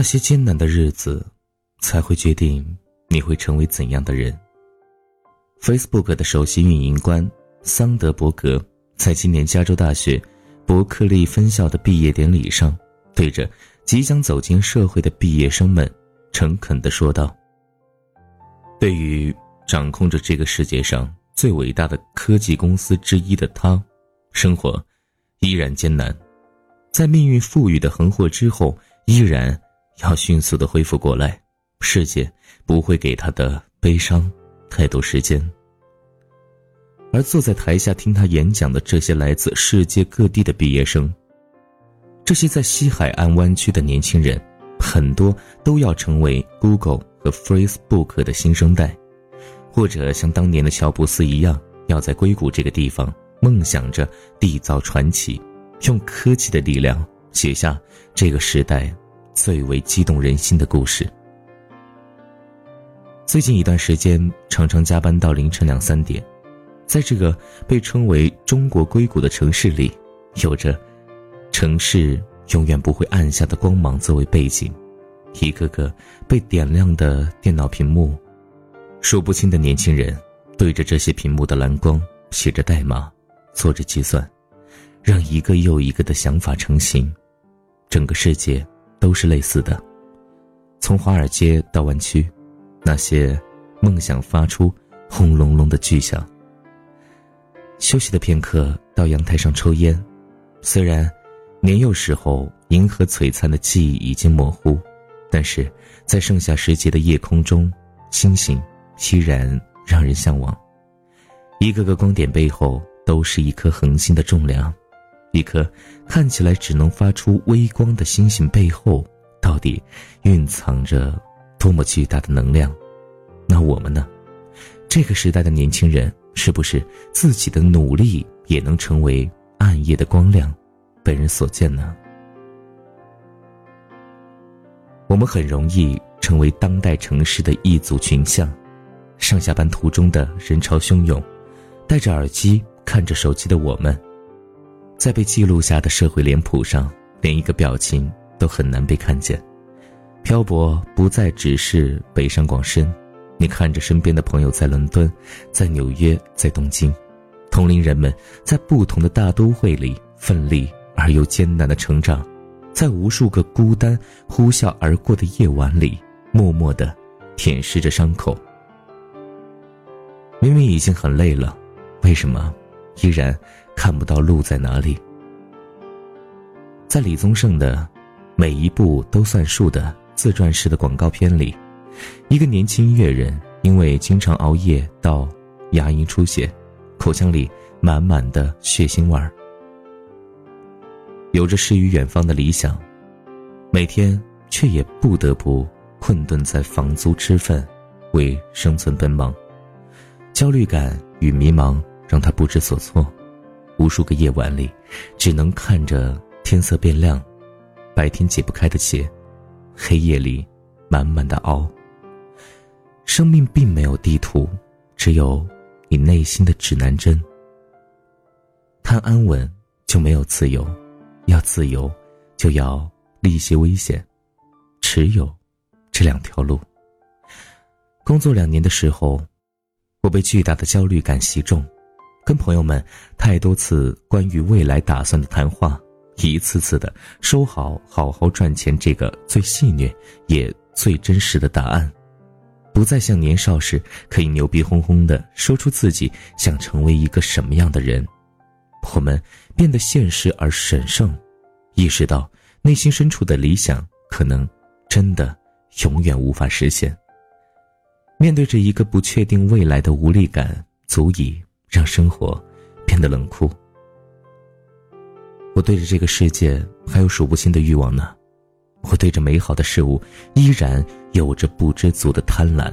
那些艰难的日子，才会决定你会成为怎样的人。Facebook 的首席运营官桑德伯格在今年加州大学伯克利分校的毕业典礼上，对着即将走进社会的毕业生们，诚恳地说道：“对于掌控着这个世界上最伟大的科技公司之一的他，生活依然艰难，在命运赋予的横祸之后，依然。”要迅速的恢复过来，世界不会给他的悲伤太多时间。而坐在台下听他演讲的这些来自世界各地的毕业生，这些在西海岸湾区的年轻人，很多都要成为 Google 和 Facebook 的新生代，或者像当年的乔布斯一样，要在硅谷这个地方梦想着缔造传奇，用科技的力量写下这个时代。最为激动人心的故事。最近一段时间，常常加班到凌晨两三点，在这个被称为“中国硅谷”的城市里，有着城市永远不会暗下的光芒作为背景，一个个被点亮的电脑屏幕，数不清的年轻人对着这些屏幕的蓝光写着代码，做着计算，让一个又一个的想法成型，整个世界。都是类似的，从华尔街到湾区，那些梦想发出轰隆隆的巨响。休息的片刻，到阳台上抽烟。虽然年幼时候银河璀璨的记忆已经模糊，但是在盛夏时节的夜空中，星星依然让人向往。一个个光点背后，都是一颗恒星的重量。一颗看起来只能发出微光的星星背后，到底蕴藏着多么巨大的能量？那我们呢？这个时代的年轻人，是不是自己的努力也能成为暗夜的光亮，被人所见呢？我们很容易成为当代城市的一组群像，上下班途中的人潮汹涌，戴着耳机看着手机的我们。在被记录下的社会脸谱上，连一个表情都很难被看见。漂泊不再只是北上广深，你看着身边的朋友在伦敦，在纽约，在东京，同龄人们在不同的大都会里奋力而又艰难的成长，在无数个孤单呼啸而过的夜晚里，默默的舔舐着伤口。明明已经很累了，为什么依然？看不到路在哪里。在李宗盛的《每一步都算数》的自传式的广告片里，一个年轻音乐人因为经常熬夜到牙龈出血，口腔里满满的血腥味儿。有着诗与远方的理想，每天却也不得不困顿在房租吃饭，为生存奔忙。焦虑感与迷茫让他不知所措。无数个夜晚里，只能看着天色变亮，白天解不开的结，黑夜里满满的熬。生命并没有地图，只有你内心的指南针。贪安稳就没有自由，要自由就要历些危险，只有这两条路。工作两年的时候，我被巨大的焦虑感袭中。跟朋友们太多次关于未来打算的谈话，一次次的收好好好赚钱这个最戏谑也最真实的答案，不再像年少时可以牛逼哄哄的说出自己想成为一个什么样的人，我们变得现实而神圣，意识到内心深处的理想可能真的永远无法实现。面对着一个不确定未来的无力感，足以。让生活变得冷酷。我对着这个世界还有数不清的欲望呢，我对着美好的事物依然有着不知足的贪婪。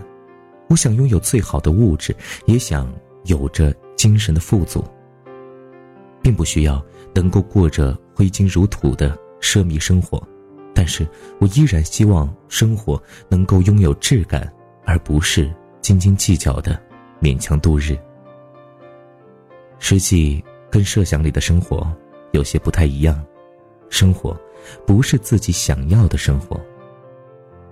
我想拥有最好的物质，也想有着精神的富足。并不需要能够过着挥金如土的奢靡生活，但是我依然希望生活能够拥有质感，而不是斤斤计较的勉强度日。实际跟设想里的生活有些不太一样，生活不是自己想要的生活，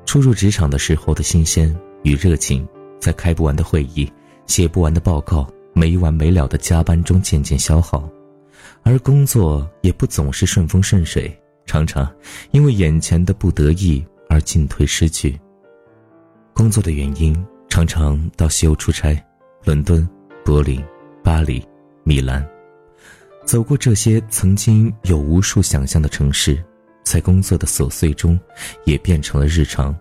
初入职场的时候的新鲜与热情，在开不完的会议、写不完的报告、没完没了的加班中渐渐消耗，而工作也不总是顺风顺水，常常因为眼前的不得意而进退失据。工作的原因，常常到西欧出差，伦敦、柏林、巴黎、米兰，走过这些曾经有无数想象的城市。在工作的琐碎中，也变成了日常。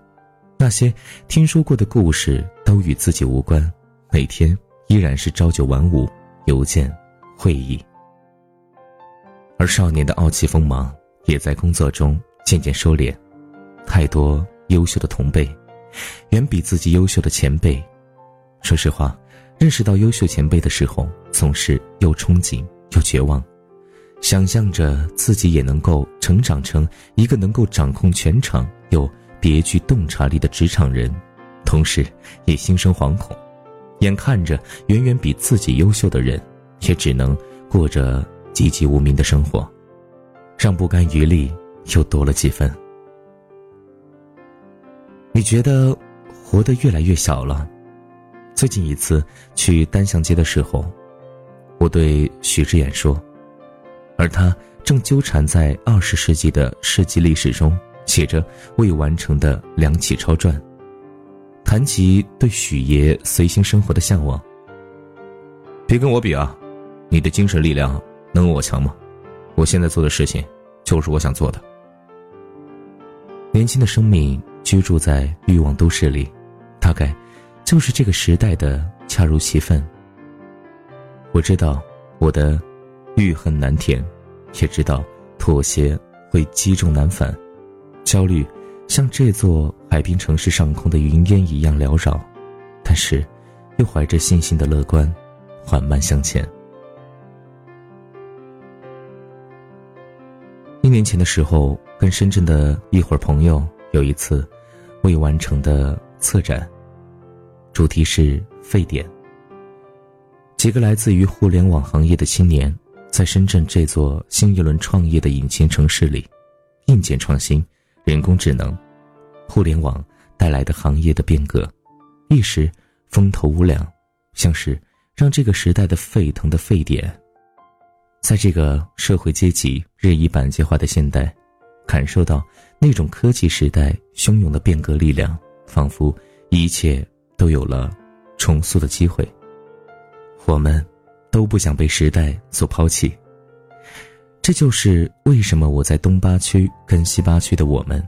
那些听说过的故事都与自己无关，每天依然是朝九晚五，邮件、会议。而少年的傲气锋芒也在工作中渐渐收敛。太多优秀的同辈，远比自己优秀的前辈。说实话，认识到优秀前辈的时候，总是又憧憬又绝望。想象着自己也能够成长成一个能够掌控全场又别具洞察力的职场人，同时也心生惶恐，眼看着远远比自己优秀的人，也只能过着籍籍无名的生活，让不甘余力又多了几分。你觉得活得越来越小了？最近一次去单向街的时候，我对许志远说。而他正纠缠在二十世纪的世纪历史中，写着未完成的梁启超传。谈及对许爷随心生活的向往，别跟我比啊！你的精神力量能有我强吗？我现在做的事情，就是我想做的。年轻的生命居住在欲望都市里，大概就是这个时代的恰如其分。我知道我的。欲恨难填，也知道妥协会积重难返，焦虑像这座海滨城市上空的云烟一样缭绕，但是又怀着信心的乐观，缓慢向前。一年前的时候，跟深圳的一伙朋友有一次未完成的策展，主题是沸点。几个来自于互联网行业的青年。在深圳这座新一轮创业的引擎城市里，硬件创新、人工智能、互联网带来的行业的变革，一时风头无两，像是让这个时代的沸腾的沸点。在这个社会阶级日益板结化的现代，感受到那种科技时代汹涌的变革力量，仿佛一切都有了重塑的机会。我们。都不想被时代所抛弃。这就是为什么我在东八区跟西八区的我们，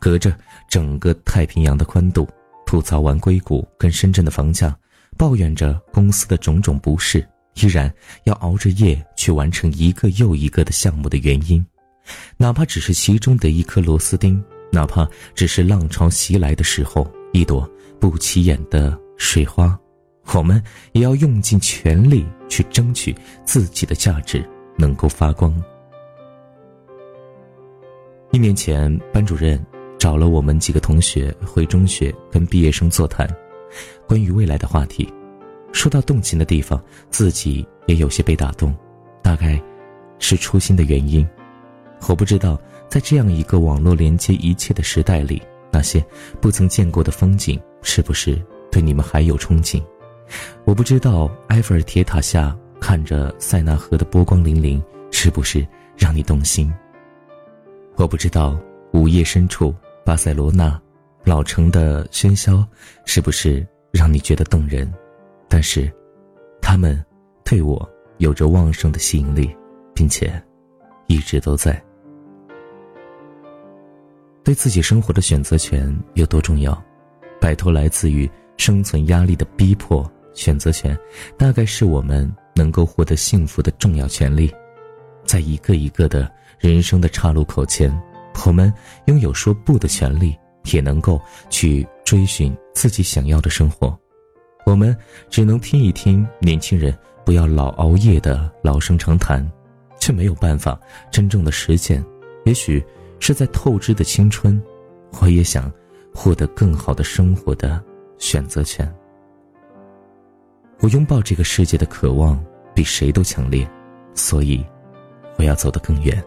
隔着整个太平洋的宽度，吐槽完硅谷跟深圳的房价，抱怨着公司的种种不是，依然要熬着夜去完成一个又一个的项目的原因，哪怕只是其中的一颗螺丝钉，哪怕只是浪潮袭来的时候一朵不起眼的水花。我们也要用尽全力去争取自己的价值能够发光。一年前，班主任找了我们几个同学回中学跟毕业生座谈，关于未来的话题。说到动情的地方，自己也有些被打动，大概是初心的原因。我不知道，在这样一个网络连接一切的时代里，那些不曾见过的风景，是不是对你们还有憧憬？我不知道埃菲尔铁塔下看着塞纳河的波光粼粼，是不是让你动心？我不知道午夜深处巴塞罗那老城的喧嚣，是不是让你觉得动人？但是，他们对我有着旺盛的吸引力，并且一直都在。对自己生活的选择权有多重要？摆脱来自于生存压力的逼迫。选择权，大概是我们能够获得幸福的重要权利。在一个一个的人生的岔路口前，我们拥有说不的权利，也能够去追寻自己想要的生活。我们只能听一听年轻人不要老熬夜的老生常谈，却没有办法真正的实践。也许是在透支的青春我也想获得更好的生活的选择权。我拥抱这个世界的渴望比谁都强烈所以我要走得更远。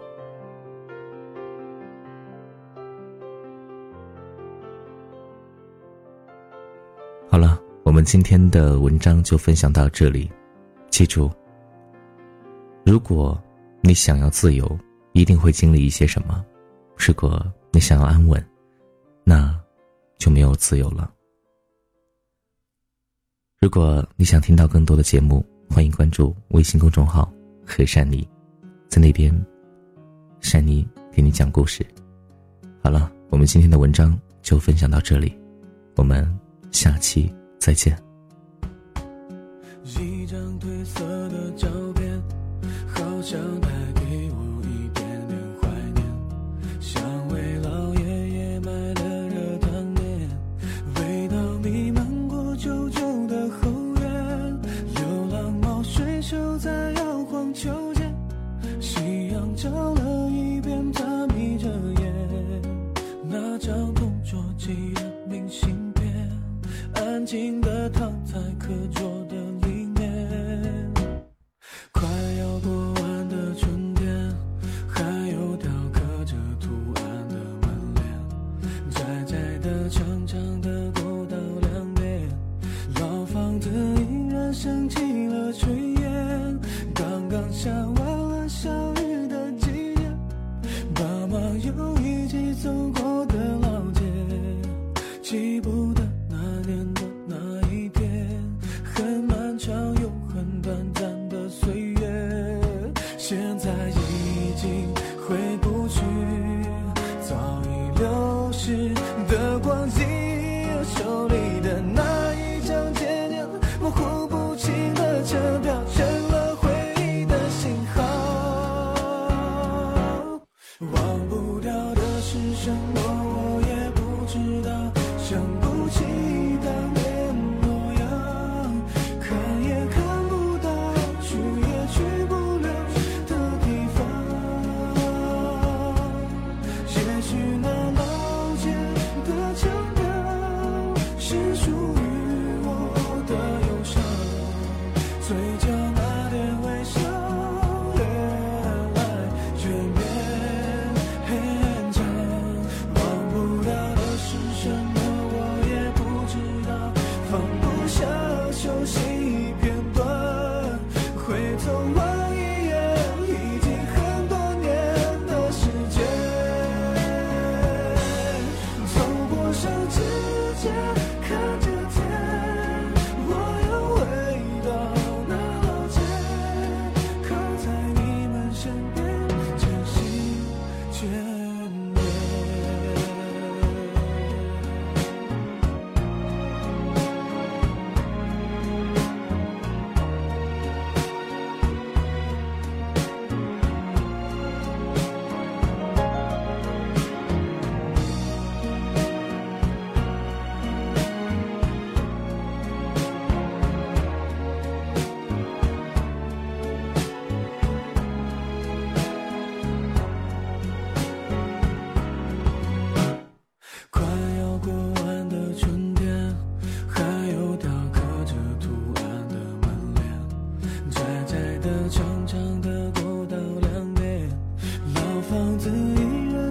好了我们今天的文章就分享到这里记住如果你想要自由一定会经历一些什么？如果你想要安稳，那就没有自由了。如果你想听到更多的节目，欢迎关注微信公众号“和善妮”，在那边，善妮给你讲故事。好了，我们今天的文章就分享到这里，我们下期再见。一张褪色的照片，好像。时的光景手里的那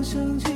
想起